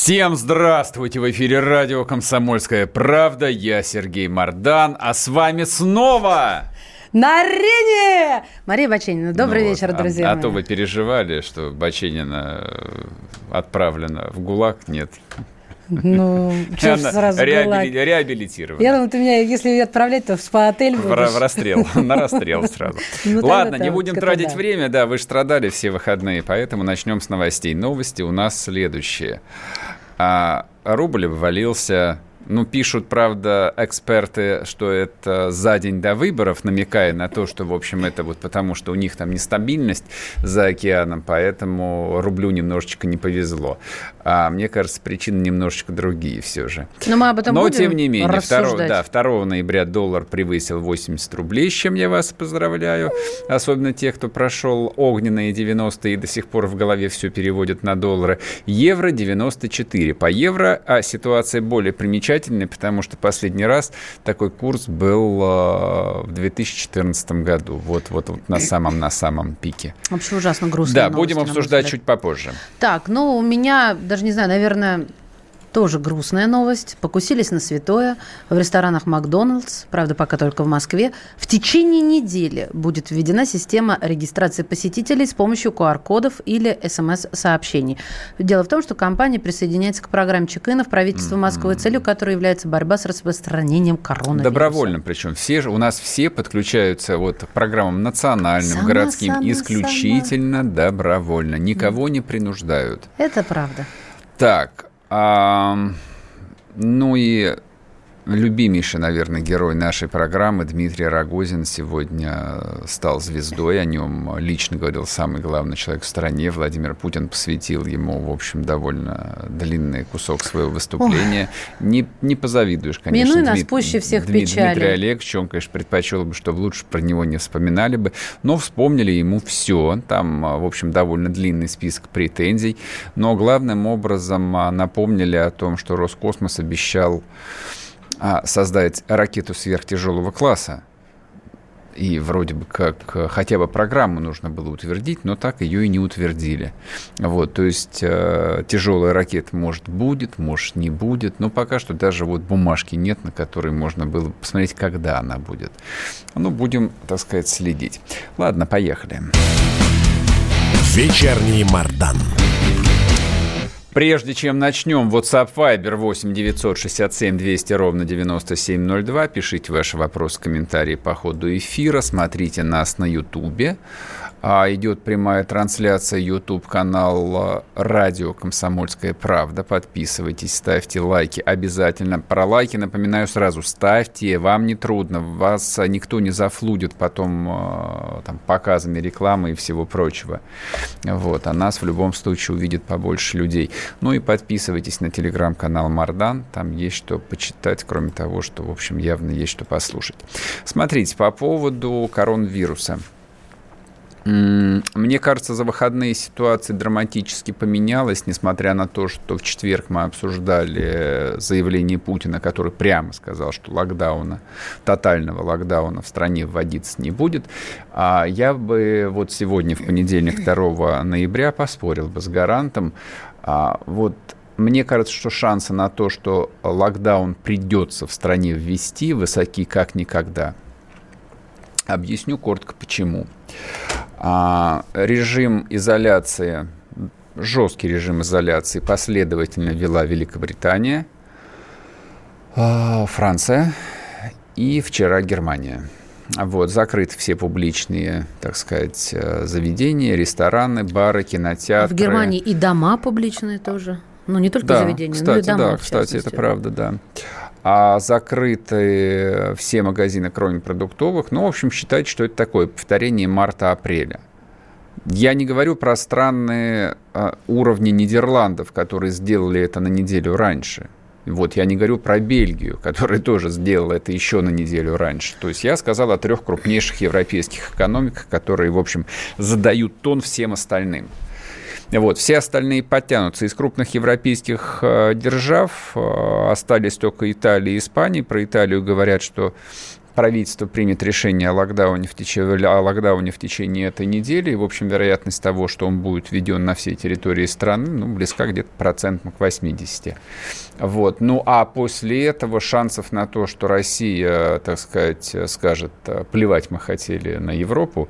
Всем здравствуйте! В эфире радио «Комсомольская правда». Я Сергей Мардан, а с вами снова... На арене! Мария Баченина, добрый Ну вечер, вот, а- друзья А, мои. то вы переживали, что Баченина э, отправлена в ГУЛАГ. Нет. Ну, что сразу реабили- была? реабилитирована. Я думаю, ты меня, если отправлять, то в спа-отель В, в расстрел, на расстрел сразу. Ну, Ладно, не будем тратить да. время, да, вы же страдали все выходные, поэтому начнем с новостей. Новости у нас следующие. А, рубль обвалился, ну, пишут, правда, эксперты, что это за день до выборов, намекая на то, что, в общем, это вот потому, что у них там нестабильность за океаном, поэтому рублю немножечко не повезло. А мне кажется, причины немножечко другие все же. Но мы об этом Но, будем тем не менее, 2, рассуждать. да, 2 ноября доллар превысил 80 рублей, с чем я вас поздравляю. Особенно тех, кто прошел огненные 90-е и до сих пор в голове все переводит на доллары. Евро 94 по евро, а ситуация более примечательная, потому что последний раз такой курс был э, в 2014 году. Вот, вот, вот на самом, на самом пике. Вообще ужасно грустно. Да, будем обсуждать чуть попозже. Так, ну, у меня, даже не знаю, наверное, тоже грустная новость. Покусились на святое в ресторанах Макдоналдс, правда, пока только в Москве. В течение недели будет введена система регистрации посетителей с помощью QR-кодов или СМС-сообщений. Дело в том, что компания присоединяется к программе чек-инов правительства Москвы, целью которой является борьба с распространением коронавируса. Добровольно, причем все же у нас все подключаются вот к программам национальным, Сама, городским сама, исключительно добровольно, никого не принуждают. Это правда. Так, ну и любимейший, наверное, герой нашей программы Дмитрий Рогозин сегодня стал звездой. О нем лично говорил самый главный человек в стране. Владимир Путин посвятил ему, в общем, довольно длинный кусок своего выступления. Не, не позавидуешь, конечно. Минуй нас Дмит- пуще всех Дмит- печали. Дмитрий Олегович, он, конечно, предпочел бы, чтобы лучше про него не вспоминали бы, но вспомнили ему все. Там, а, в общем, довольно длинный список претензий, но главным образом а, напомнили о том, что Роскосмос обещал а, создать ракету сверхтяжелого класса. И вроде бы как э, хотя бы программу нужно было утвердить, но так ее и не утвердили. Вот, то есть э, тяжелая ракета, может, будет, может, не будет, но пока что даже вот бумажки нет, на которой можно было посмотреть, когда она будет. Ну, будем, так сказать, следить. Ладно, поехали. Вечерний Мардан. Прежде чем начнем, WhatsApp Viber 8 967 200 ровно 9702. Пишите ваши вопросы, комментарии по ходу эфира. Смотрите нас на Ютубе. А, идет прямая трансляция YouTube канал Радио Комсомольская правда. Подписывайтесь, ставьте лайки обязательно. Про лайки напоминаю сразу, ставьте, вам не трудно, вас никто не зафлудит потом а, там, показами рекламы и всего прочего. Вот, а нас в любом случае увидит побольше людей. Ну и подписывайтесь на телеграм-канал Мардан, там есть что почитать, кроме того, что, в общем, явно есть что послушать. Смотрите, по поводу коронавируса. Мне кажется, за выходные ситуация драматически поменялась, несмотря на то, что в четверг мы обсуждали заявление Путина, который прямо сказал, что локдауна, тотального локдауна в стране вводиться не будет. А я бы вот сегодня, в понедельник, 2 ноября, поспорил бы с гарантом. А, Вот мне кажется, что шансы на то, что локдаун придется в стране ввести, высоки как никогда. Объясню коротко почему. А, режим изоляции, жесткий режим изоляции последовательно вела Великобритания, а, Франция и вчера Германия. Вот, закрыты все публичные, так сказать, э, заведения, рестораны, бары, А кинотеатры. в Германии и дома публичные тоже. Ну, не только Да, заведения, но кстати, и дома. да, кстати, это правда, да. А закрыты все магазины, кроме продуктовых. Ну, в общем, считайте, что это такое повторение марта-апреля. Я не говорю про странные а, уровни Нидерландов, которые сделали это на неделю раньше. Вот я не говорю про Бельгию, которая тоже сделала это еще на неделю раньше. То есть я сказал о трех крупнейших европейских экономиках, которые, в общем, задают тон всем остальным. Вот. Все остальные подтянутся. Из крупных европейских э, держав э, остались только Италия и Испания. Про Италию говорят, что правительство примет решение о локдауне, в течение, о локдауне в течение этой недели. И, в общем, вероятность того, что он будет введен на всей территории страны, ну, близка где-то процентом к 80. Вот. Ну, а после этого шансов на то, что Россия, так сказать, скажет, плевать мы хотели на Европу,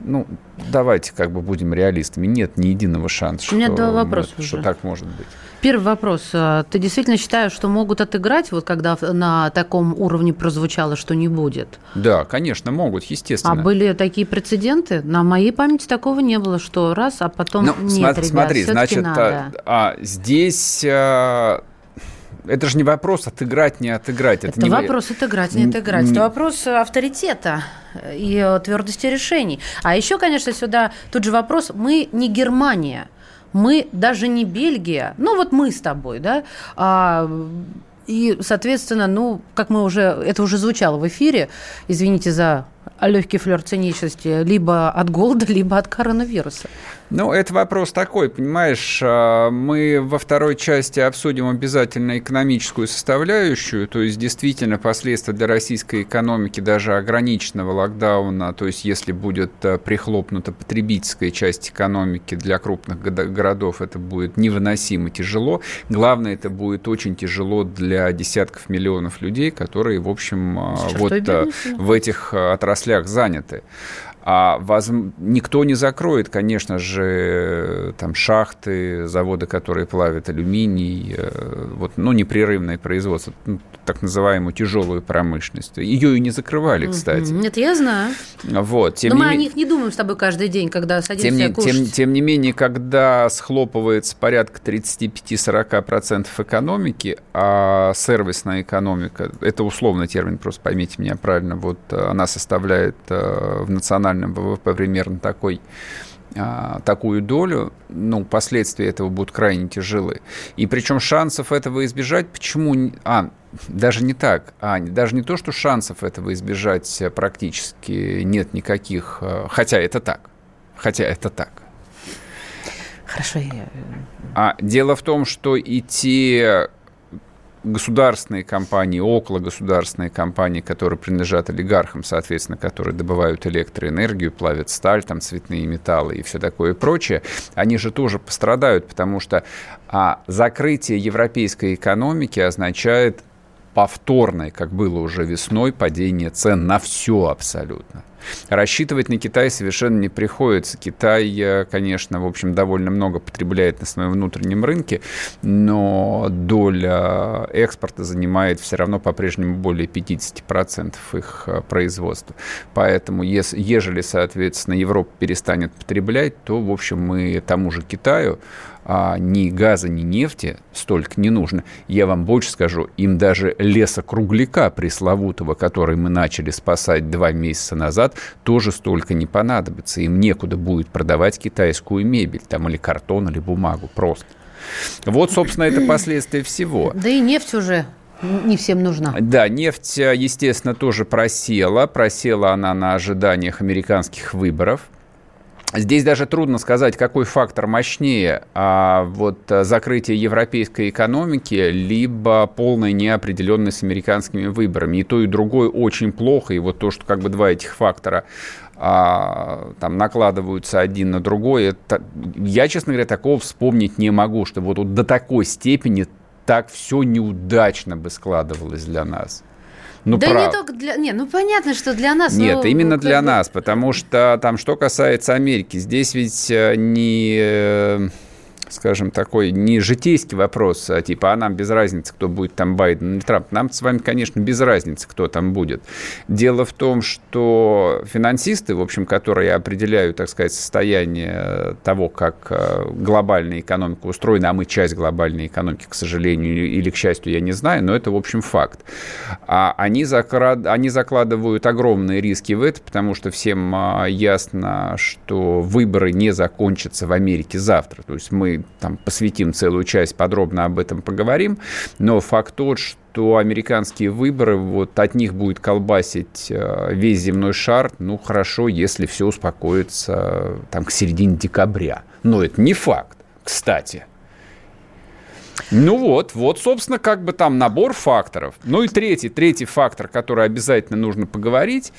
ну, давайте как бы будем реалистами. Нет ни единого шанса, У меня что, два вопроса что уже. так может быть. Первый вопрос. А, ты действительно считаешь, что могут отыграть, вот когда на таком уровне прозвучало, что не будет? Да, конечно, могут, естественно. А были такие прецеденты? На моей памяти такого не было, что раз, а потом ну, нет, смотри, ребят, смотри значит, надо. А, здесь а, это же не вопрос отыграть, не отыграть. Это, это не вопрос отыграть, не отыграть. Не... Это вопрос авторитета и твердости решений. А еще, конечно, сюда тут же вопрос, мы не Германия – мы даже не Бельгия, ну вот мы с тобой, да, а, и, соответственно, ну, как мы уже, это уже звучало в эфире, извините за легкий флер циничности, либо от голода, либо от коронавируса. Ну, это вопрос такой, понимаешь, а, мы во второй части обсудим обязательно экономическую составляющую, то есть действительно последствия для российской экономики даже ограниченного локдауна, то есть если будет а, прихлопнута потребительская часть экономики для крупных городов, это будет невыносимо тяжело. Главное, это будет очень тяжело для десятков миллионов людей, которые, в общем, а, вот в этих отраслях заняты. А воз... никто не закроет, конечно же, там шахты, заводы, которые плавят алюминий, э, вот, ну, непрерывное производство, ну, так называемую тяжелую промышленность. Ее и не закрывали, кстати. Нет, я знаю. Вот, тем Но мы не... о них не думаем с тобой каждый день, когда садимся тем не, кушать. Тем, тем не менее, когда схлопывается порядка 35-40% экономики, а сервисная экономика, это условный термин, просто поймите меня правильно, вот она составляет э, в национальном ВВП примерно такой а, такую долю, ну, последствия этого будут крайне тяжелы. И причем шансов этого избежать, почему... А, даже не так. А, даже не то, что шансов этого избежать практически нет никаких, а, хотя это так. Хотя это так. Хорошо. Я... А дело в том, что и те государственные компании, около государственные компании, которые принадлежат олигархам, соответственно, которые добывают электроэнергию, плавят сталь, там цветные металлы и все такое прочее, они же тоже пострадают, потому что а, закрытие европейской экономики означает повторное, как было уже весной, падение цен на все абсолютно. Рассчитывать на Китай совершенно не приходится. Китай, э, конечно, в общем, довольно много потребляет на своем внутреннем рынке, но доля экспорта занимает все равно по-прежнему более 50% их э, производства. Поэтому, если, ежели, соответственно, Европа перестанет потреблять, то, в общем, мы тому же Китаю а, ни газа, ни нефти столько не нужно. Я вам больше скажу, им даже лесокругляка пресловутого, который мы начали спасать два месяца назад, тоже столько не понадобится. Им некуда будет продавать китайскую мебель, там или картон, или бумагу просто. Вот, собственно, это последствия всего. Да и нефть уже не всем нужна. Да, нефть, естественно, тоже просела. Просела она на ожиданиях американских выборов. Здесь даже трудно сказать, какой фактор мощнее, а вот закрытие европейской экономики, либо полная неопределенность с американскими выборами. И то, и другое очень плохо. И вот то, что как бы два этих фактора а, там накладываются один на другой, это, я, честно говоря, такого вспомнить не могу, что вот, вот до такой степени так все неудачно бы складывалось для нас. Ну, да прав... не только для... Не, ну понятно, что для нас... Нет, но... именно ну, для нас, потому что там, что касается Америки, здесь ведь э, не э, скажем, такой не житейский вопрос, а типа, а нам без разницы, кто будет там Байден или Трамп. Нам с вами, конечно, без разницы, кто там будет. Дело в том, что финансисты, в общем, которые определяют, так сказать, состояние того, как э, глобальная экономика устроена, а мы часть глобальной экономики, к сожалению, или к счастью, я не знаю, но это, в общем, факт. А они, закрад... они закладывают огромные риски в это, потому что всем а, ясно, что выборы не закончатся в Америке завтра. То есть мы там посвятим целую часть, подробно об этом поговорим. Но факт тот, что американские выборы, вот от них будет колбасить э, весь земной шар, ну, хорошо, если все успокоится там к середине декабря. Но это не факт, кстати. Ну вот, вот, собственно, как бы там набор факторов. Ну и третий, третий фактор, который обязательно нужно поговорить,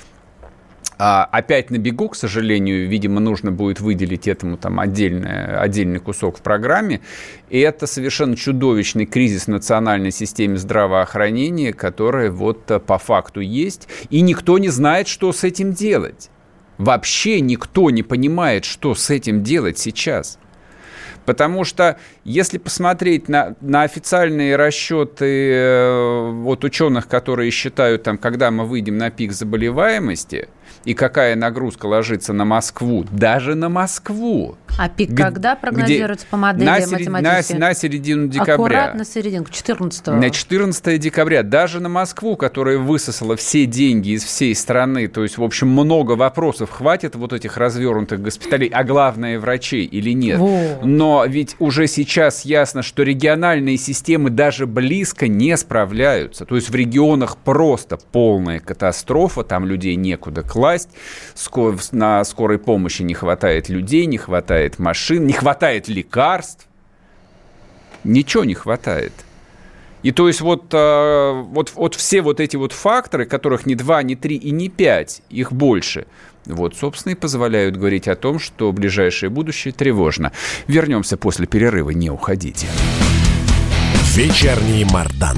а, опять на бегу, к сожалению, видимо, нужно будет выделить этому там отдельный, отдельный кусок в программе. И это совершенно чудовищный кризис в национальной системе здравоохранения, который вот э, по факту есть. И никто не знает, что с этим делать. Вообще никто не понимает, что с этим делать сейчас. Потому что если посмотреть на, на официальные расчеты э, вот ученых, которые считают, там, когда мы выйдем на пик заболеваемости – и какая нагрузка ложится на Москву, даже на Москву. А пик Г- когда прогнозируется по модели на, серед... на, на середину декабря. Аккуратно серединку, 14 На 14 декабря. Даже на Москву, которая высосала все деньги из всей страны, то есть, в общем, много вопросов, хватит вот этих развернутых госпиталей, а главное, врачей или нет. Вот. Но ведь уже сейчас ясно, что региональные системы даже близко не справляются. То есть в регионах просто полная катастрофа, там людей некуда класть, на скорой помощи не хватает людей, не хватает хватает машин, не хватает лекарств. Ничего не хватает. И то есть вот, э, вот, вот все вот эти вот факторы, которых не два, не три и не пять, их больше, вот, собственно, и позволяют говорить о том, что ближайшее будущее тревожно. Вернемся после перерыва, не уходите. Вечерний Мардан.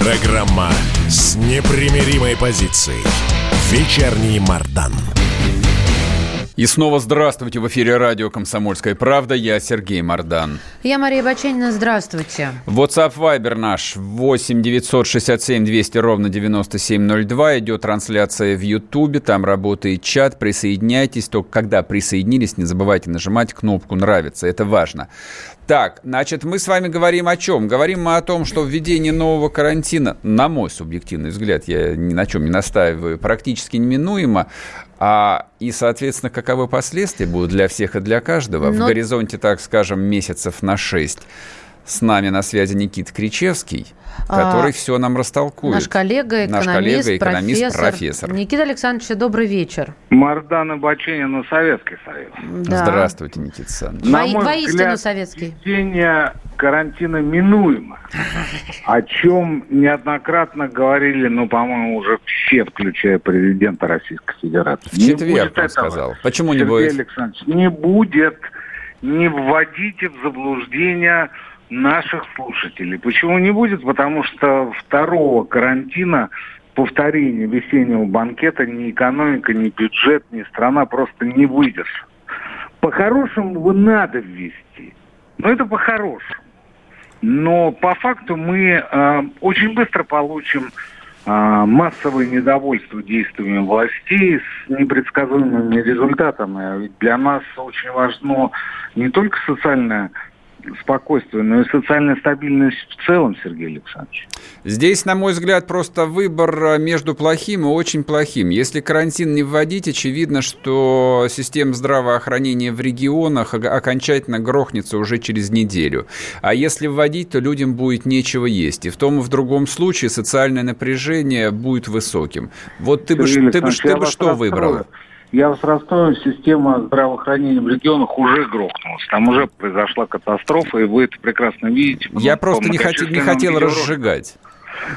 Программа с непримиримой позицией. Вечерний Мардан. И снова здравствуйте. В эфире радио «Комсомольская правда». Я Сергей Мардан. Я Мария Баченина. Здравствуйте. WhatsApp Viber наш 8 967 200 ровно 9702. Идет трансляция в Ютубе. Там работает чат. Присоединяйтесь. Только когда присоединились, не забывайте нажимать кнопку «Нравится». Это важно. Так, значит, мы с вами говорим о чем? Говорим мы о том, что введение нового карантина, на мой субъективный взгляд, я ни на чем не настаиваю, практически неминуемо. А, и, соответственно, каковы последствия будут для всех и для каждого? Но... В горизонте, так скажем, месяцев на шесть. С нами на связи Никит Кричевский, который а, все нам растолкует. Наш коллега, экономист, наш коллега, экономист профессор. профессор. Никита Александрович, добрый вечер. Мардана Баченина, Советский Союз. Да. Здравствуйте, Никита Александрович. На Во- мой воистину взгляд, советский. Введение карантина минуемо. О чем неоднократно говорили, ну, по-моему, уже все, включая президента Российской Федерации. В четверг он сказал. Почему не будет? Александрович, не будет. Не вводите в заблуждение наших слушателей. Почему не будет? Потому что второго карантина, повторения весеннего банкета ни экономика, ни бюджет, ни страна просто не выдержит. По-хорошему его надо ввести. Но это по-хорошему. Но по факту мы э, очень быстро получим э, массовое недовольство действиями властей с непредсказуемыми результатами. Ведь для нас очень важно не только социальное спокойствие, но и социальная стабильность в целом, Сергей Александрович. Здесь, на мой взгляд, просто выбор э, между плохим и очень плохим. Если карантин не вводить, очевидно, что система здравоохранения в регионах окончательно грохнется уже через неделю. А если вводить, то людям будет нечего есть. И в том и в другом случае социальное напряжение будет высоким. Вот ты бы, ты бы, ты бы что выбрал? Я вас расстрою, система здравоохранения в регионах уже грохнулась. Там уже произошла катастрофа, и вы это прекрасно видите. Я просто не, хот... не хотел разжигать.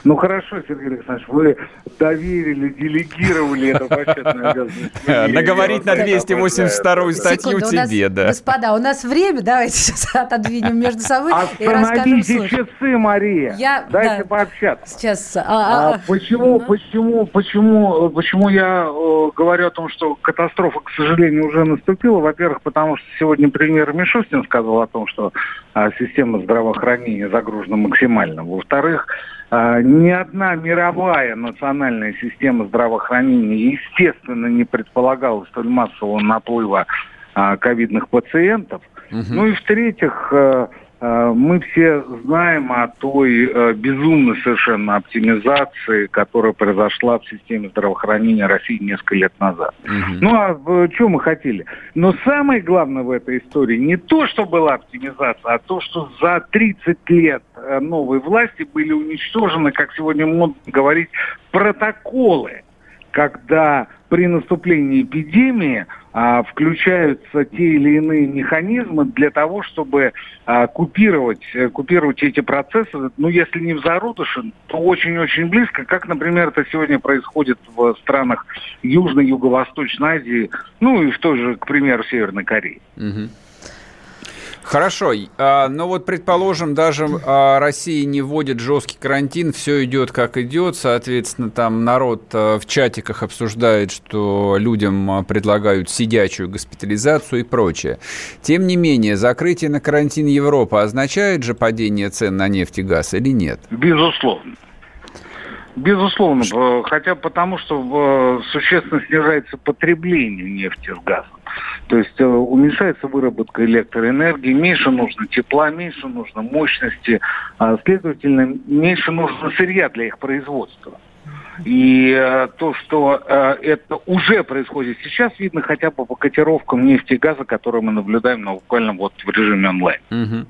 Ну хорошо, Сергей Александрович, вы доверили, делегировали это почетное обязанность. Наговорить на 282 статью тебе, да. Господа, у нас время, давайте сейчас отодвинем между собой и расскажем часы, Мария. Я- Дайте да. пообщаться. Сейчас. а, А а, почему, ну. почему, почему, почему я э, говорю о том, что катастрофа, к сожалению, уже наступила? Во-первых, потому что сегодня премьер Мишустин сказал о том, что а, система здравоохранения загружена максимально. Во-вторых, а, ни одна мировая национальная система здравоохранения, естественно, не предполагала столь массового наплыва а, ковидных пациентов. Ну и в-третьих, э, мы все знаем о той э, безумной совершенно оптимизации, которая произошла в системе здравоохранения России несколько лет назад. Ну а что мы хотели? Но самое главное в этой истории не то, что была оптимизация, а то, что за 30 лет э, новой власти были уничтожены, как сегодня модно говорить, протоколы когда при наступлении эпидемии а, включаются те или иные механизмы для того, чтобы а, купировать, э, купировать эти процессы, ну, если не в зародыше, то очень-очень близко, как, например, это сегодня происходит в странах Южной, Юго-Восточной Азии, ну, и в той же, к примеру, Северной Корее. Мгм. Хорошо, а, но вот предположим, даже а, Россия не вводит жесткий карантин, все идет как идет, соответственно, там народ а, в чатиках обсуждает, что людям предлагают сидячую госпитализацию и прочее. Тем не менее, закрытие на карантин Европы означает же падение цен на нефть и газ или нет? Безусловно. Безусловно, э, хотя потому, что э, существенно снижается потребление нефти с газом. То есть э, уменьшается выработка электроэнергии, меньше нужно тепла, меньше нужно мощности, а, следовательно, меньше нужно сырья для их производства. И э, то, что э, это уже происходит сейчас, видно хотя бы по котировкам нефти и газа, которые мы наблюдаем ну, буквально вот в режиме онлайн. Мгм.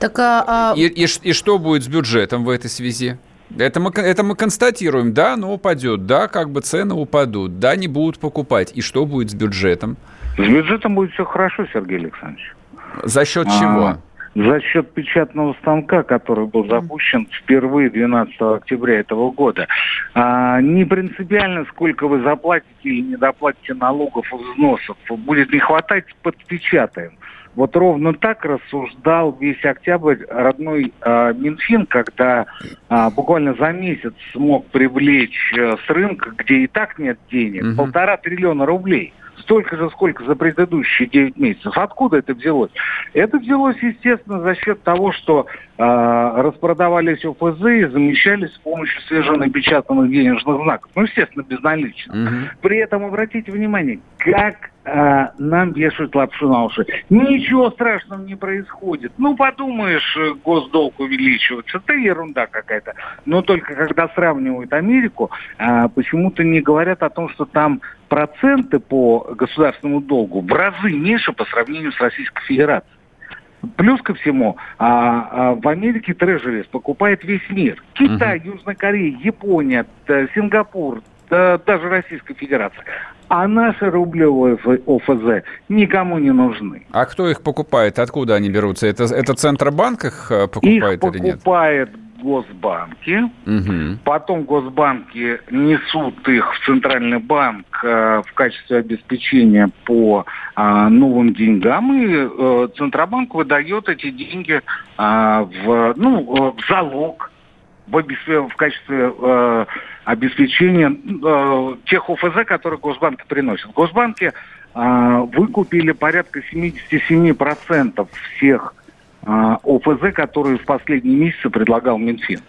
Так, а, а, И, и ш- и что будет с бюджетом в этой связи? Это мы, это мы констатируем, да, оно упадет, да, как бы цены упадут, да, не будут покупать. И что будет с бюджетом? С бюджетом будет все хорошо, Сергей Александрович. За счет А, чего? За счет печатного станка, который был запущен впервые 12 октября этого года. А, не принципиально, сколько вы заплатите или не доплатите налогов и взносов. Будет не хватать, подпечатаем. Вот ровно так рассуждал весь октябрь родной а, Минфин, когда а, буквально за месяц смог привлечь э, с рынка, где и так нет денег, Мгм. полтора триллиона рублей. Столько же, сколько за предыдущие 9 месяцев. Откуда это взялось? Это взялось, естественно, за счет того, что а, распродавались ОФЗ и замещались с помощью свеженапечатанных денежных знаков. Ну, естественно, безналично. Мгм. При этом обратите внимание, как а, нам вешают лапшу на уши. Ничего страшного не происходит. Ну, подумаешь, э, госдолг увеличивается. Это ерунда какая-то. Но только когда сравнивают Америку, а, почему-то не говорят о том, что там проценты по государственному долгу в разы меньше по сравнению с Российской Федерацией. Плюс ко всему, а, а, в Америке трежерис покупает весь мир. Китай, Южная Корея, Япония, т- Сингапур, да, даже Российская Федерация. А наши рублевые ОФЗ никому не нужны. А кто их покупает? Откуда они берутся? Это, это Центробанк их э, Их покупает или нет? покупает госбанки, Мгм. потом госбанки несут их в центральный банк э, в качестве обеспечения по а, новым деньгам, и э, Центробанк выдает эти деньги а, в, ну, э, в залог в, в качестве э, обеспечения э, тех ОФЗ, которые Госбанки приносят. Госбанки э, выкупили порядка 77% всех э, ОФЗ, которые в последние месяцы предлагал Минфин.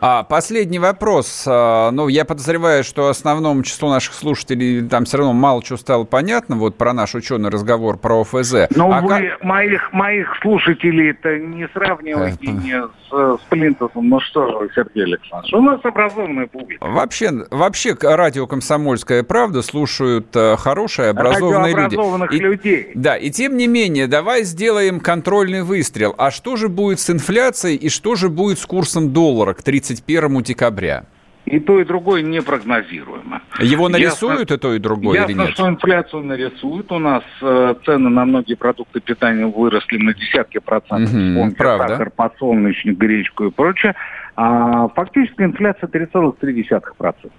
А, последний вопрос. А, Ну, я подозреваю, что основному числу наших слушателей там все равно мало чего стало понятно вот про наш ученый разговор про ОФЗ. Но А вы как- моих, моих слушателей это не сравнивайте не с, с Плинтусом. Ну что же вы, Сергей Александрович, у нас образованная публика. Вообще, вообще радио «Комсомольская правда» слушают э, хорошие, образованные люди. И- людей. Да, и тем не менее, давай сделаем контрольный выстрел. А что же будет с инфляцией и что же будет с курсом доллара к 31 декабря? И то, и другое непрогнозируемо. Его нарисуют ясно, и то, и другое ясно, или нет? что инфляцию нарисуют. У нас э, цены на многие продукты питания выросли на десятки процентов. Угу, Вспомните правда. сахар, подсолнечник, гречку и прочее. А фактически инфляция 3,3%.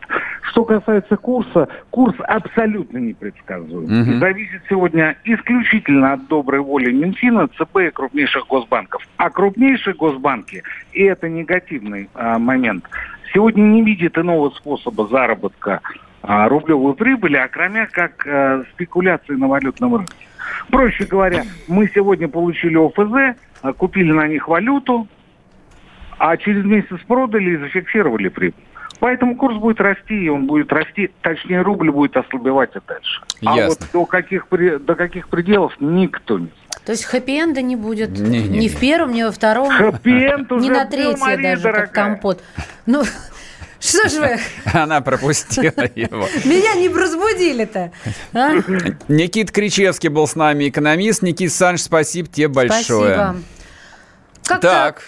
Что касается курса, курс абсолютно непредсказуем. Угу. И зависит сегодня исключительно от доброй воли Минфина, ЦБ и крупнейших госбанков. А крупнейшие госбанки, и это негативный а, момент, сегодня не видят иного способа заработка а, рублевой прибыли, а кроме как а, спекуляции на валютном рынке. Проще говоря, мы сегодня получили ОФЗ, а, купили на них валюту, а через месяц продали и зафиксировали прибыль. Поэтому курс будет расти, и он будет расти, точнее, рубль будет ослабевать и дальше. Ясно. А вот до каких, до каких пределов никто не. То есть хэппи-энда не будет не, не, ни в первом, ни во втором, ни на третье даже, дорогая. как компот. Ну, что же вы? Она пропустила его. Меня не разбудили-то. А? Никит Кричевский был с нами, экономист. Никит Санж, спасибо тебе большое. Спасибо. Как так,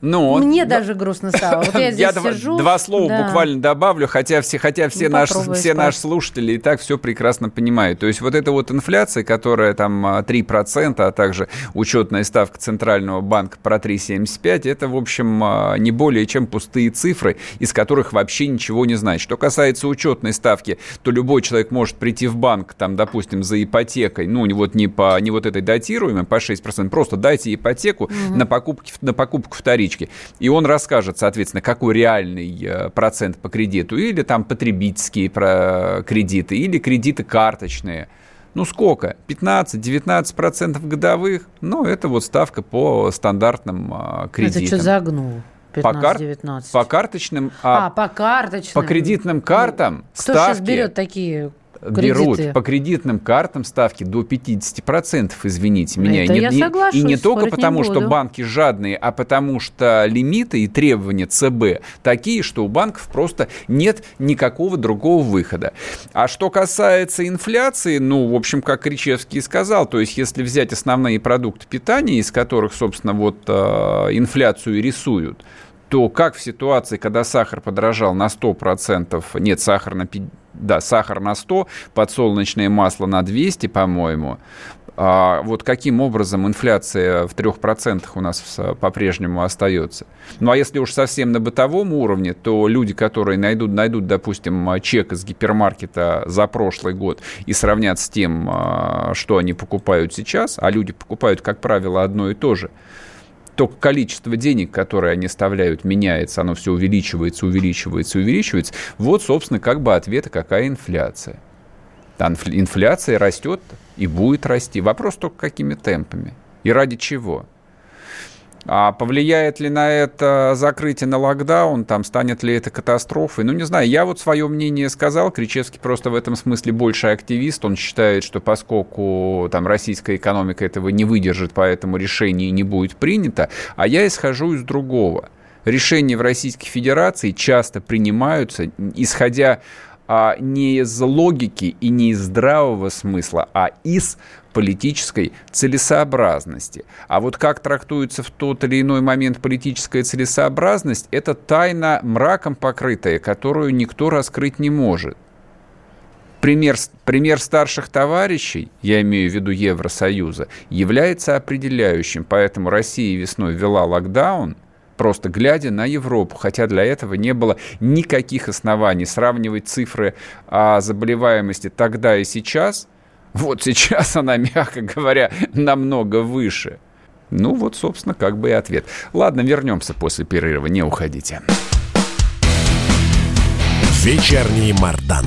ну, Мне да, даже грустно стало. Вот я здесь я сижу. Два, слова да. буквально добавлю, хотя все, хотя все, ну, наши, все наши слушатели и так все прекрасно понимают. То есть вот эта вот инфляция, которая там 3%, а, а также учетная ставка Центрального банка про 3,75, это, в общем, а, не более чем пустые цифры, из которых вообще ничего не знать. Что касается учетной ставки, то любой человек может прийти в банк, там, допустим, за ипотекой, ну, вот, не по, не вот этой датируемой по 6%, просто дайте ипотеку угу. на, покупки, на покупку вторички таблички. И он расскажет, соответственно, какой реальный э, процент по кредиту, или там потребительские кредиты, или кредиты карточные. Ну сколько? 15-19% годовых? Ну, это вот ставка по стандартным кредитам. Это что загнул? 15, по, кар... 19. по карточным, а, а по карточным, по кредитным картам ну, кто ставки. сейчас берет такие берут Кредиты. по кредитным картам ставки до 50%, извините меня. Это и, я соглашусь, и не только потому, что банки жадные, а потому что лимиты и требования ЦБ такие, что у банков просто нет никакого другого выхода. А что касается инфляции, ну, в общем, как Кричевский сказал, то есть если взять основные продукты питания, из которых, собственно, вот э, инфляцию рисуют, то как в ситуации, когда сахар подорожал на 100%, нет, сахар на, да, сахар на 100, подсолнечное масло на 200, по-моему, а вот каким образом инфляция в 3% у нас по-прежнему остается. Ну а если уж совсем на бытовом уровне, то люди, которые найдут, найдут, допустим, чек из гипермаркета за прошлый год и сравнят с тем, а, что они покупают сейчас, а люди покупают, как правило, одно и то же – только количество денег, которые они оставляют, меняется, оно все увеличивается, увеличивается, увеличивается. Вот, собственно, как бы ответа, какая инфляция. Инфляция растет и будет расти. Вопрос только какими темпами и ради чего. А повлияет ли на это закрытие на локдаун, там станет ли это катастрофой? Ну, не знаю, я вот свое мнение сказал, Кричевский просто в этом смысле больше активист, он считает, что поскольку там российская экономика этого не выдержит, поэтому решение не будет принято, а я исхожу из другого. Решения в Российской Федерации часто принимаются, исходя а, не из логики и не из здравого смысла, а из политической целесообразности. А вот как трактуется в тот или иной момент политическая целесообразность, это тайна мраком покрытая, которую никто раскрыть не может. Пример, пример старших товарищей, я имею в виду Евросоюза, является определяющим. Поэтому Россия весной ввела локдаун, просто глядя на Европу, хотя для этого не было никаких оснований сравнивать цифры о заболеваемости тогда и сейчас – вот сейчас она, мягко говоря, намного выше. Ну вот, собственно, как бы и ответ. Ладно, вернемся после перерыва, не уходите. Вечерний Мардан.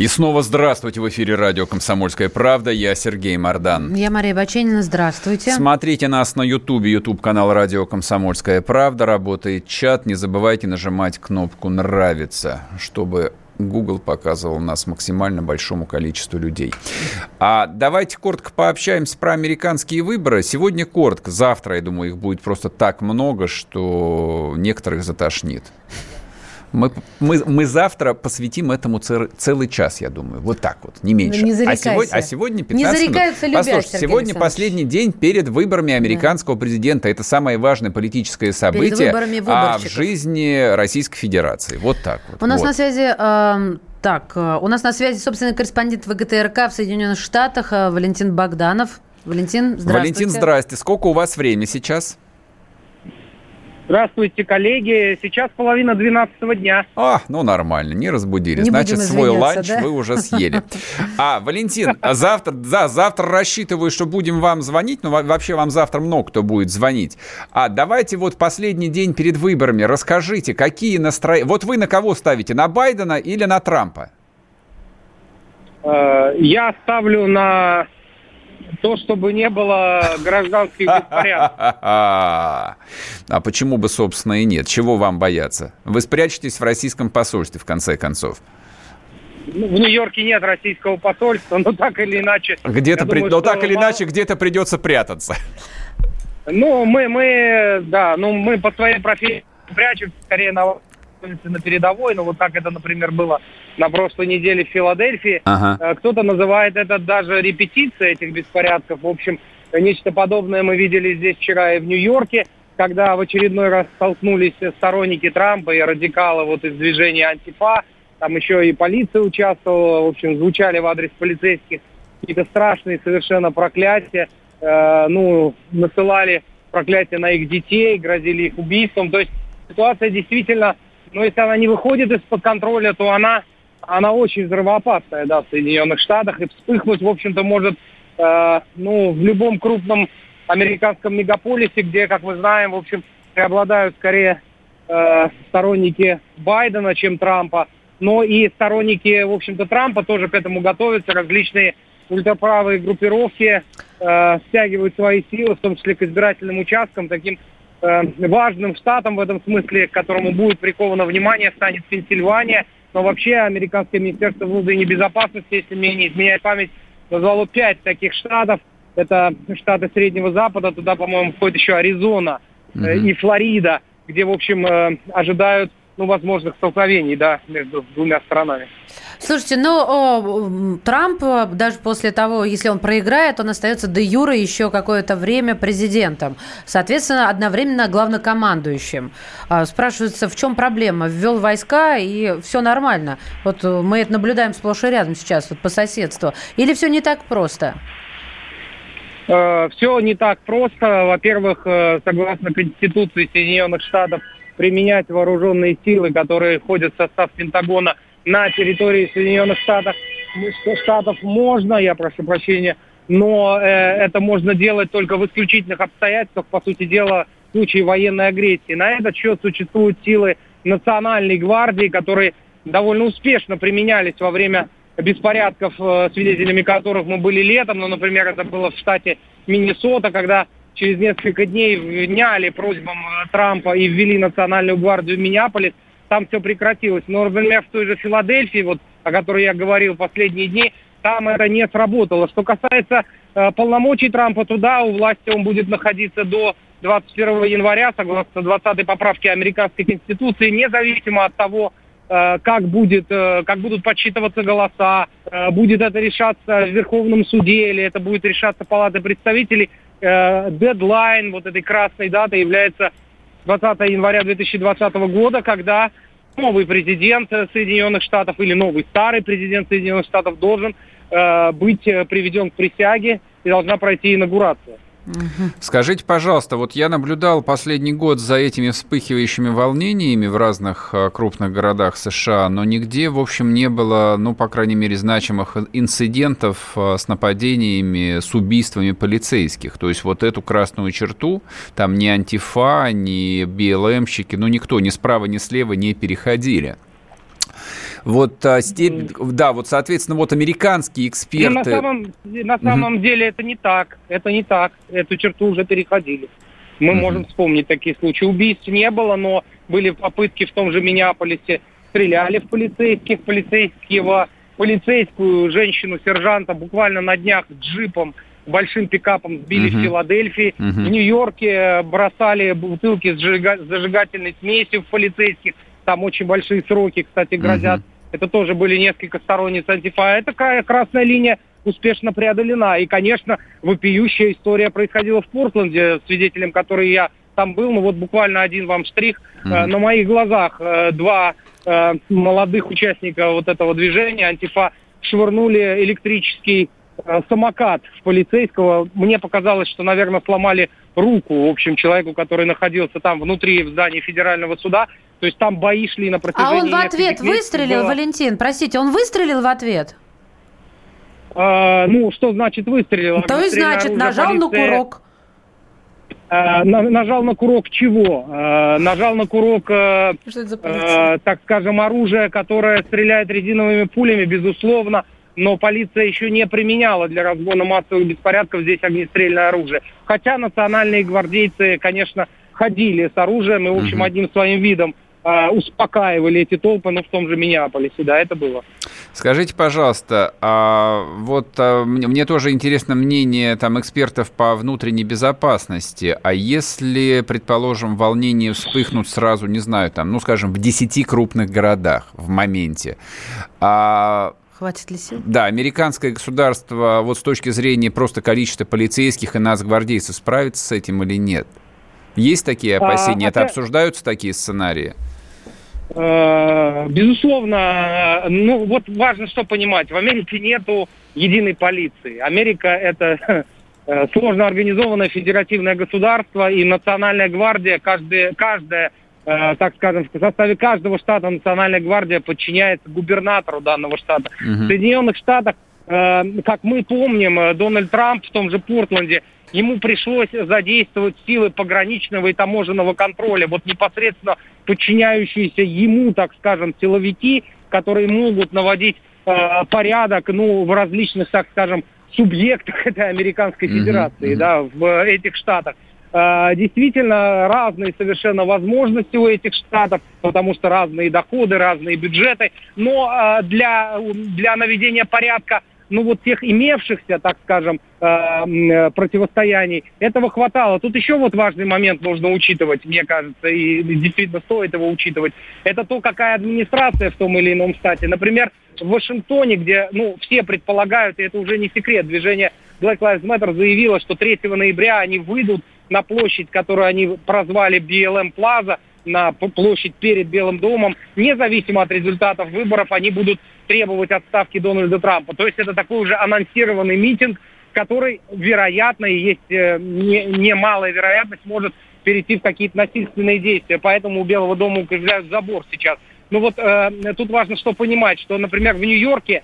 И снова здравствуйте в эфире радио «Комсомольская правда». Я Сергей Мордан. Я Мария Баченина. Здравствуйте. Смотрите нас на Ютубе. Ютуб канал радио «Комсомольская правда». Работает чат. Не забывайте нажимать кнопку «Нравится», чтобы Google показывал нас максимально большому количеству людей. А давайте коротко пообщаемся про американские выборы. Сегодня коротко, завтра, я думаю, их будет просто так много, что некоторых затошнит. Мы, мы, мы завтра посвятим этому целый час, я думаю. Вот так вот, не меньше. Не а, сегодня, а сегодня 15 Не зарекаются минут. Послушайте, Сергей сегодня последний день перед выборами американского да. президента. Это самое важное политическое событие а, в жизни Российской Федерации. Вот так вот. У нас вот. на связи... Э, так, у нас на связи, собственно, корреспондент ВГТРК в Соединенных Штатах Валентин Богданов. Валентин, здравствуйте. Валентин, здрасте. Сколько у вас времени сейчас? Здравствуйте, коллеги. Сейчас половина двенадцатого дня. А, ну нормально, не разбудили. Не Значит, свой ланч да? вы уже съели. А, Валентин, а завтра, да, завтра рассчитываю, что будем вам звонить. Ну, вообще вам завтра много кто будет звонить. А давайте вот последний день перед выборами расскажите, какие настроения... Вот вы на кого ставите, на Байдена или на Трампа? Э, я ставлю на то, чтобы не было гражданских беспорядков. А почему бы, собственно, и нет? Чего вам бояться? Вы спрячетесь в российском посольстве, в конце концов. Ну, в Нью-Йорке нет российского посольства, но так или иначе... Где-то, при... но так или иначе, где-то придется прятаться. Ну, мы, мы, да, ну, мы по своей профессии прячемся скорее на на передовой, но вот так это, например, было на прошлой неделе в Филадельфии. Ага. Э, кто-то называет это даже репетицией этих беспорядков. В общем, нечто подобное мы видели здесь вчера и в Нью-Йорке, когда в очередной раз столкнулись сторонники Трампа и радикалы вот из движения «Антифа». Там еще и полиция участвовала. В общем, звучали в адрес полицейских какие-то страшные совершенно проклятия. Э, ну, насылали проклятия на их детей, грозили их убийством. То есть ситуация действительно но если она не выходит из-под контроля, то она, она очень взрывоопасная, да, в Соединенных Штатах, и вспыхнуть, в общем-то, может, э, ну, в любом крупном американском мегаполисе, где, как мы знаем, в общем, преобладают скорее э, сторонники Байдена, чем Трампа, но и сторонники, в общем-то, Трампа тоже к этому готовятся, различные ультраправые группировки э, стягивают свои силы, в том числе к избирательным участкам, таким важным штатом в этом смысле, к которому будет приковано внимание, станет Пенсильвания. Но вообще американское министерство внутренней безопасности, если мне не изменяет память, назвало пять таких штатов. Это штаты Среднего Запада, туда, по-моему, входит еще Аризона э, и Флорида, где, в общем, э, ожидают ну, возможных столкновений, да, между двумя странами. Слушайте, ну, Трамп, даже после того, если он проиграет, он остается до юра еще какое-то время президентом. Соответственно, одновременно главнокомандующим. А, спрашивается, в чем проблема? Ввел войска, и все нормально. Вот мы это наблюдаем сплошь и рядом сейчас, вот по соседству. Или все не так просто? Э, все не так просто. Во-первых, э, согласно Конституции Соединенных Штатов, применять вооруженные силы, которые входят в состав Пентагона на территории Соединенных Штатов, Штатов можно, я прошу прощения, но э, это можно делать только в исключительных обстоятельствах, по сути дела, в случае военной агрессии. На этот счет существуют силы Национальной гвардии, которые довольно успешно применялись во время беспорядков, э, свидетелями которых мы были летом. Ну, например, это было в штате Миннесота, когда через несколько дней вняли просьбам э, Трампа и ввели Национальную гвардию в Миннеаполис, там все прекратилось. Но, например, в той же Филадельфии, вот, о которой я говорил последние дни, там это не сработало. Что касается э, полномочий Трампа, туда у власти он будет находиться до 21 января, согласно 20-й поправке Американской Конституции, независимо от того, э, как, будет, э, как будут подсчитываться голоса, будет это решаться в Верховном суде или это будет решаться Палатой представителей, Э, дедлайн вот этой красной даты является 20 января 2020 года, когда новый президент Соединенных Штатов или новый старый президент Соединенных Штатов должен э, быть приведен к присяге и должна пройти инаугурация. Скажите, пожалуйста, вот я наблюдал последний год за этими вспыхивающими волнениями в разных а, крупных городах США, но нигде, в общем, не было, ну, по крайней мере, значимых инцидентов а, с нападениями, с убийствами полицейских. То есть вот эту красную черту там ни антифа, ни БЛМщики, ну, никто ни справа, ни слева не переходили. Вот а, степень, да, вот, соответственно, вот американские эксперты... на самом, на самом угу. деле это не так, это не так, эту черту уже переходили. Мы угу. можем вспомнить такие случаи. Убийств не было, но были попытки в том же Миннеаполисе, стреляли в полицейских, полицейского, полицейскую женщину-сержанта буквально на днях джипом большим пикапом сбили uh-huh. в Филадельфии. Uh-huh. В Нью-Йорке бросали бутылки с зажигательной смесью в полицейских там очень большие сроки, кстати, грозят. Угу. Это тоже были несколько сторонниц антифа. Эта красная линия успешно преодолена. И, конечно, вопиющая история происходила в Портленде, свидетелем которой я там был. Ну вот буквально один вам штрих. Mm-hmm. На моих глазах э, два э, молодых участника вот этого движения антифа швырнули электрический самокат в полицейского. Мне показалось, что, наверное, сломали руку, в общем, человеку, который находился там внутри в здании федерального суда. То есть там бои шли на протяжении... А он в ответ выстрелил, было... Валентин? Простите, он выстрелил в ответ? А, ну, что значит выстрелил? То есть, значит, нажал полиция... на курок. А, на, нажал на курок чего? А, нажал на курок, а, а, так скажем, оружия, которое стреляет резиновыми пулями, безусловно, но полиция еще не применяла для разгона массовых беспорядков здесь огнестрельное оружие. Хотя национальные гвардейцы, конечно, ходили с оружием и, в общем, одним своим видом а, успокаивали эти толпы, ну, в том же Миннеаполисе, да, это было. Скажите, пожалуйста, а вот а, мне тоже интересно мнение там экспертов по внутренней безопасности. А если, предположим, волнения вспыхнут сразу, не знаю, там, ну, скажем, в 10 крупных городах в моменте, а Хватит ли сил? Да, американское государство вот с точки зрения просто количества полицейских и нацгвардейцев справится с этим или нет? Есть такие а, опасения? А, Это обсуждаются такие сценарии? Э, безусловно, ну вот важно что понимать. В Америке нету единой полиции. Америка это э, сложно организованное федеративное государство и национальная гвардия, каждая, каждая э, так скажем, в составе каждого штата национальная гвардия подчиняется губернатору данного штата. Uh-huh. В Соединенных Штатах, как мы помним, Дональд Трамп в том же Портленде ему пришлось задействовать силы пограничного и таможенного контроля, вот непосредственно подчиняющиеся ему, так скажем, силовики, которые могут наводить э, порядок, ну, в различных, так скажем, субъектах этой Американской Федерации, mm-hmm. да, в этих штатах. Э, действительно, разные совершенно возможности у этих штатов, потому что разные доходы, разные бюджеты, но э, для, для наведения порядка ну вот тех имевшихся, так скажем, э, э, противостояний, этого хватало. Тут еще вот важный момент нужно учитывать, мне кажется, и действительно стоит его учитывать. Это то, какая администрация в том или ином штате. Например, в Вашингтоне, где, ну, все предполагают, и это уже не секрет, движение Black Lives Matter заявило, что 3 ноября они выйдут на площадь, которую они прозвали BLM Plaza, на площадь перед Белым домом, независимо от результатов выборов, они будут требовать отставки Дональда Трампа. То есть это такой уже анонсированный митинг, который, вероятно, и есть э, немалая вероятность, может перейти в какие-то насильственные действия. Поэтому у Белого дома укрепляют забор сейчас. Ну вот э, тут важно что понимать, что, например, в Нью-Йорке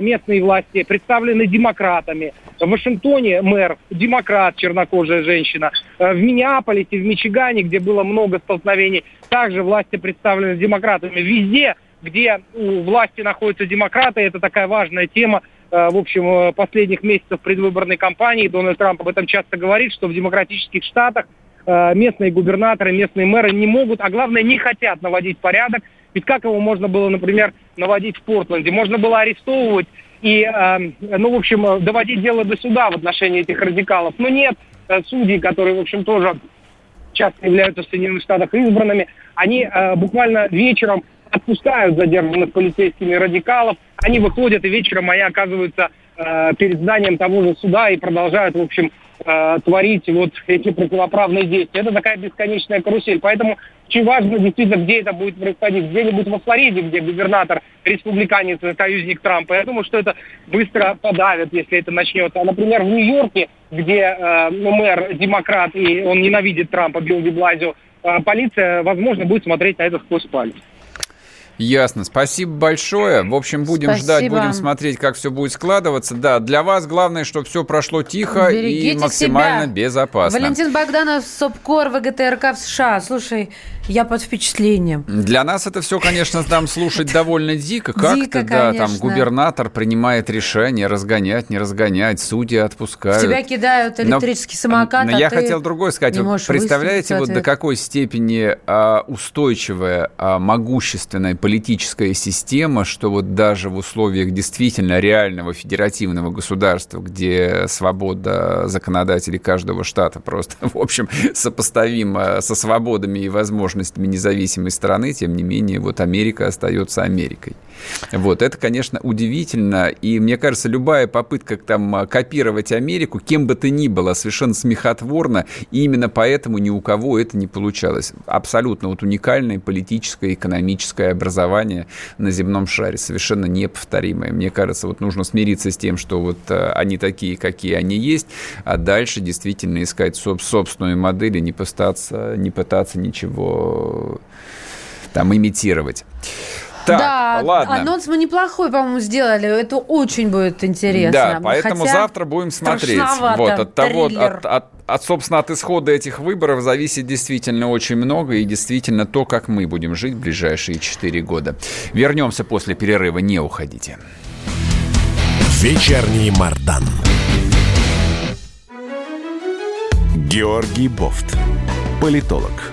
местные власти представлены демократами. В Вашингтоне мэр демократ, чернокожая женщина. Э, в Миннеаполисе, в Мичигане, где было много столкновений, также власти представлены демократами. Везде где у власти находятся демократы. Это такая важная тема, э, в общем, э, последних месяцев предвыборной кампании. Дональд Трамп об этом часто говорит, что в демократических штатах э, местные губернаторы, местные мэры не могут, а главное, не хотят наводить порядок. Ведь как его можно было, например, наводить в Портленде? Можно было арестовывать и, ну, в общем, доводить дело до суда в отношении этих радикалов. Но нет, судей, которые, в общем, тоже часто являются в Соединенных Штатах избранными, они буквально вечером отпускают задержанных полицейскими радикалов, они выходят и вечером они оказываются э, перед зданием того же суда и продолжают, в общем, э, творить вот эти противоправные действия. Это такая бесконечная карусель. Поэтому очень важно действительно, где это будет происходить. Где-нибудь во Флориде, где губернатор республиканец, союзник Трампа. Я думаю, что это быстро подавят, если это начнется. А, например, в Нью-Йорке, где э, мэр демократ и он ненавидит Трампа, Билл Деблазио, э, полиция, возможно, будет смотреть на это сквозь палец. Ясно. Спасибо большое. В общем, будем Спасибо. ждать, будем смотреть, как все будет складываться. Да, для вас главное, чтобы все прошло тихо Берегите и максимально себя. безопасно. Валентин Богданов, СОПКОР ВГТРК в США. Слушай, я под впечатлением. Для нас это все, конечно, там слушать довольно дико. Как-то, Дико, да, там конечно. губернатор принимает решение разгонять, не разгонять, судьи отпускают. Тебя кидают Но- электрический самокат, Но а я ты хотел другое сказать. не Вот представляете, в вот до ответ. какой степени а, устойчивая, а, могущественная политическая система, что вот даже в условиях действительно реального федеративного государства, где свобода законодателей каждого штата просто, в общем, сопоставима со свободами и возможностями независимой страны, тем не менее, вот Америка остается Америкой. Вот, это, конечно, удивительно, и мне кажется, любая попытка там а, копировать Америку, кем бы то ни было, совершенно смехотворна, и именно поэтому ни у кого это не получалось. Абсолютно вот уникальное политическое, экономическое образование на земном шаре, совершенно неповторимое. Мне кажется, вот нужно смириться с тем, что вот а, они такие, какие они есть, а дальше действительно искать соб- собственную модель и не пытаться, не пытаться ничего там имитировать. Так, да, ладно. анонс мы неплохой, по-моему, сделали. Это очень будет интересно. Да, поэтому Хотя завтра будем смотреть. Вот, от того, триллер. от, от- от, собственно, от исхода этих выборов зависит действительно очень много, и действительно то, как мы будем жить в ближайшие 4 года. Вернемся после перерыва, не уходите. Вечерний Мардан. Георгий Бофт. Политолог,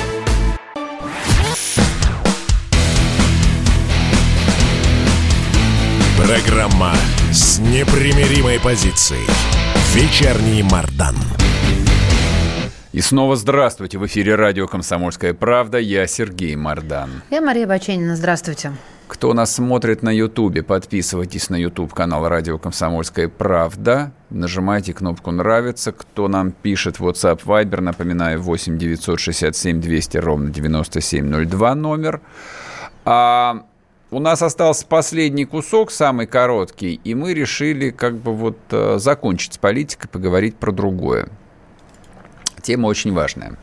Программа с непримиримой позицией. Вечерний Мардан. И снова здравствуйте. В эфире радио «Комсомольская правда». Я Сергей Мордан. Я Мария Баченина. Здравствуйте. Кто нас смотрит на Ютубе, подписывайтесь на Ютуб канал Радио Комсомольская правда. Нажимайте кнопку «Нравится». Кто нам пишет в WhatsApp Viber, напоминаю, 8 967 200 ровно 9702 номер. А у нас остался последний кусок, самый короткий, и мы решили как бы вот э, закончить с политикой, поговорить про другое. Тема очень важная.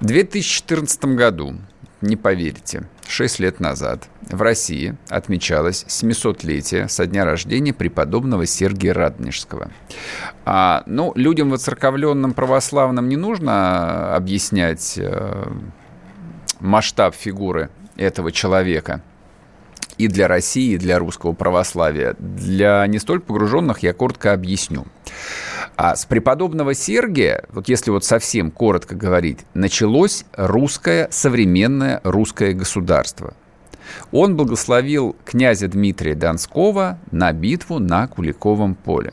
В 2014 году, не поверите, 6 лет назад в России отмечалось 700-летие со дня рождения преподобного Сергия Радонежского. А, ну, людям воцерковленным православным не нужно объяснять э, масштаб фигуры этого человека и для России, и для русского православия. Для не столь погруженных я коротко объясню. А с преподобного Сергия, вот если вот совсем коротко говорить, началось русское, современное русское государство. Он благословил князя Дмитрия Донского на битву на Куликовом поле.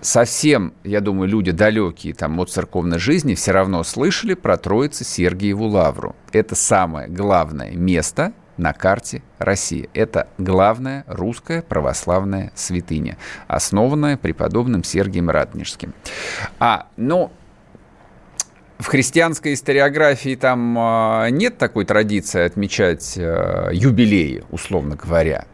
Совсем, я думаю, люди далекие там, от церковной жизни все равно слышали про Троице Сергиеву Лавру. Это самое главное место на карте России. Это главная русская православная святыня, основанная преподобным Сергием Радонежским. А, ну, в христианской историографии там э, нет такой традиции отмечать э, юбилеи, условно говоря.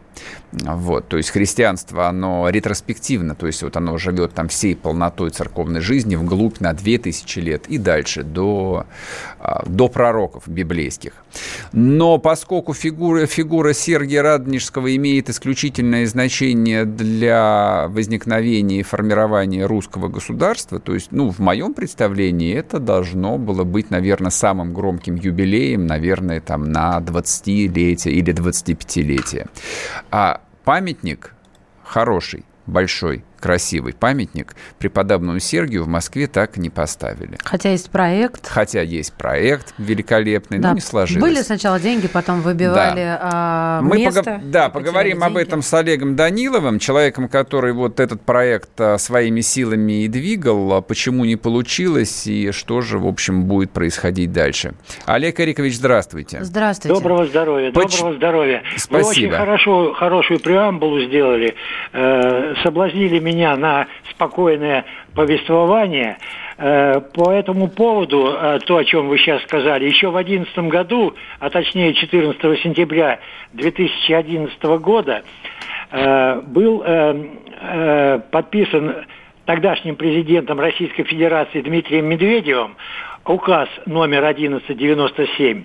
Вот, то есть христианство, оно ретроспективно, то есть вот оно живет там всей полнотой церковной жизни вглубь на 2000 лет и дальше до, а, до пророков библейских. Но поскольку фигура, фигура Сергия Радонежского имеет исключительное значение для возникновения и формирования русского государства, то есть, ну, в моем представлении это должно было быть, наверное, самым громким юбилеем, наверное, там на 20-летие или 25-летие. А памятник хороший, большой, красивый памятник преподобному Сергию в Москве так и не поставили. Хотя есть проект. Хотя есть проект великолепный, да. но не сложилось. Были сначала деньги, потом выбивали да. а, Мы место. Пог... Да, поговорим об этом с Олегом Даниловым, человеком, который вот этот проект а, своими силами и двигал. А почему не получилось и что же, в общем, будет происходить дальше. Олег Эрикович, здравствуйте. Здравствуйте. Доброго здоровья. Поч... Доброго здоровья. Спасибо. Вы очень хорошо, хорошую преамбулу сделали. Э, соблазнили меня на спокойное повествование. Э, по этому поводу, э, то, о чем вы сейчас сказали, еще в 2011 году, а точнее 14 сентября 2011 года, э, был подписан тогдашним президентом Российской Федерации Дмитрием Медведевым указ номер 1197.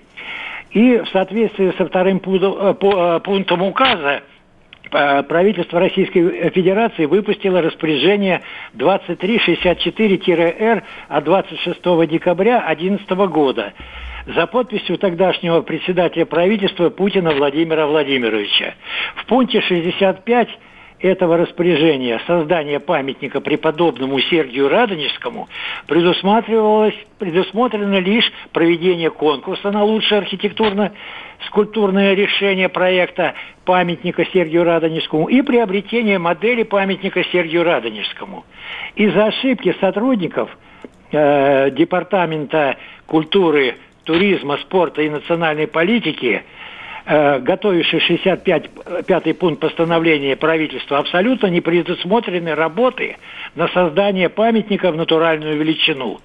И в соответствии со вторым пунктом указа правительство Российской Федерации выпустило распоряжение 2364-Р от 26 декабря 2011 года за подписью тогдашнего председателя правительства Путина Владимира Владимировича. В пункте 65 этого распоряжения создание памятника преподобному Сергию Радонежскому предусматривалось, предусмотрено лишь проведение конкурса на лучшее архитектурно-скульптурное решение проекта памятника Сергию Радонежскому и приобретение модели памятника Сергию Радонежскому. Из-за ошибки сотрудников э, Департамента культуры, туризма, спорта и национальной политики – э, готовивший 65-й пункт постановления правительства, абсолютно не предусмотрены работы на создание памятника в натуральную величину.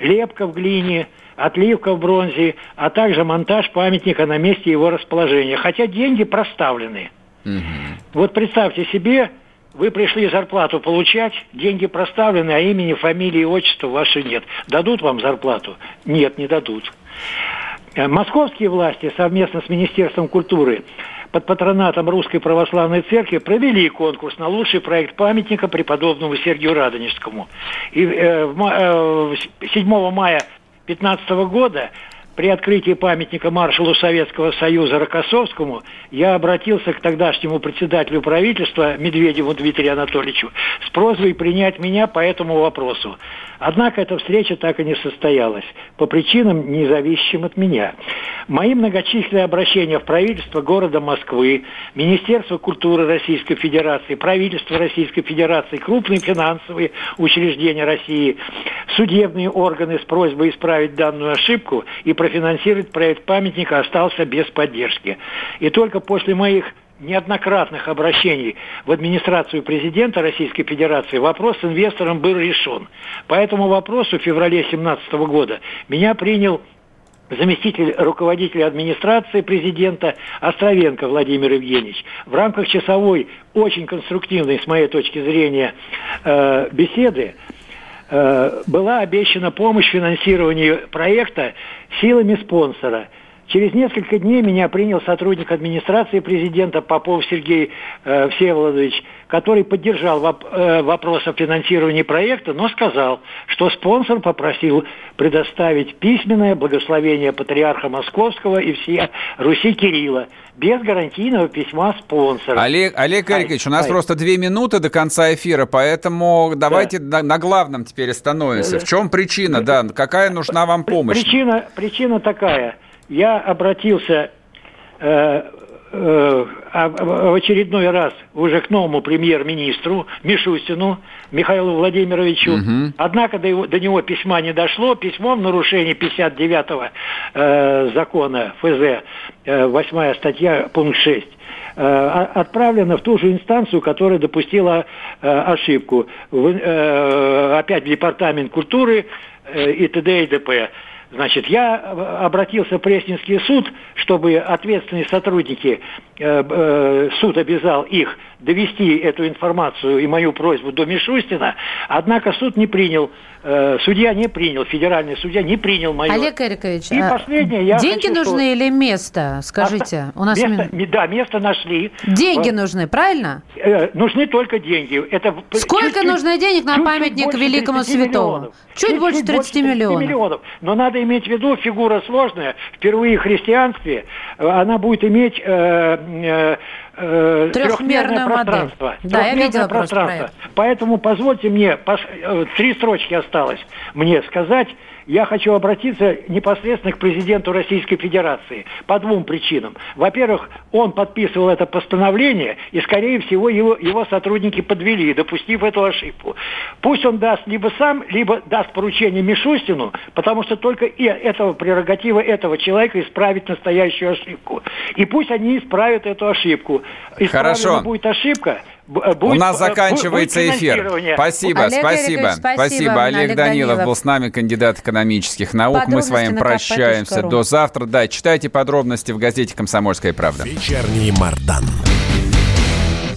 Лепка в глине, отливка в бронзе, а также монтаж памятника на месте его расположения. Хотя деньги проставлены. Угу. Вот представьте себе, вы пришли зарплату получать, деньги проставлены, а имени, фамилии отчества ваши нет. Дадут вам зарплату? Нет, не дадут. Э, московские власти совместно с Министерством культуры под патронатом Русской Православной Церкви провели конкурс на лучший проект памятника преподобному Сергию Радонежскому. И э, э, 7 мая 2015 года при открытии памятника маршалу Советского Союза Рокоссовскому я обратился к тогдашнему председателю правительства Медведеву Дмитрию Анатольевичу с просьбой принять меня по этому вопросу. Однако эта встреча так и не состоялась, по причинам, не от меня. Мои многочисленные обращения в правительство города Москвы, Министерство культуры Российской Федерации, правительство Российской Федерации, крупные финансовые учреждения России, судебные органы с просьбой исправить данную ошибку и профинансировать проект памятника остался без поддержки. И только после моих неоднократных обращений в администрацию президента Российской Федерации вопрос с инвестором был решен. По этому вопросу в феврале 2017 года меня принял заместитель руководителя администрации президента Островенко Владимир Евгеньевич. В рамках часовой, очень конструктивной, с моей точки зрения, э, беседы была обещана помощь в финансировании проекта силами спонсора – Через несколько дней меня принял сотрудник администрации президента Попов Сергей э, Всеволодович, который поддержал воп э, вопрос о финансировании проекта, но сказал, что спонсор попросил предоставить письменное благословение патриарха Московского и всея Руси Кирилла без гарантийного письма спонсора. Олег, Олег Эрикович, у нас ай. просто две минуты до конца эфира, поэтому давайте да. на, на главном теперь остановимся. В чем причина, да, какая нужна вам помощь? Причина, причина такая – я обратился э, э, в очередной раз уже к новому премьер-министру Мишустину Михаилу Владимировичу. Угу. Однако до, его, до него письма не дошло. Письмо в нарушении 59-го э, закона ФЗ, э, 8 статья, пункт 6 э, отправлено в ту же инстанцию, которая допустила э, ошибку. Опять в Департамент культуры и т.д. и т.п. Значит, я обратился в Пресненский суд, чтобы ответственные сотрудники, суд обязал их довести эту информацию и мою просьбу до Мишустина, однако суд не принял, э, судья не принял, федеральный судья не принял мою... Олег Эрикович, и а последнее, я деньги хочу, нужны что... или место? Скажите, у нас... Место, мин... Да, место нашли. Деньги вот. нужны, правильно? Э, нужны только деньги. Это Сколько чуть, нужно денег на чуть, памятник чуть великому святому? Чуть, чуть больше 30 больше миллионов. миллионов. Но надо иметь в виду, фигура сложная, впервые в христианстве, э, она будет иметь... Э, э, э, Трехмерное пространство. Да, я видела пространство. Поэтому позвольте мне. Э, три строчки осталось мне сказать я хочу обратиться непосредственно к президенту Российской Федерации по двум причинам. Во-первых, он подписывал это постановление, и, скорее всего, его, его сотрудники подвели, допустив эту ошибку. Пусть он даст либо сам, либо даст поручение Мишустину, потому что только и этого прерогатива этого человека исправить настоящую ошибку. И пусть они исправят эту ошибку. Исправлена Хорошо. будет ошибка, Будет, У нас заканчивается будет эфир. Спасибо, Олег спасибо. спасибо. Спасибо. Олег, Олег Данилов, Данилов был с нами, кандидат экономических наук. Мы с вами прощаемся до завтра. Да, читайте подробности в газете «Комсомольская правда». Вечерний Мардан.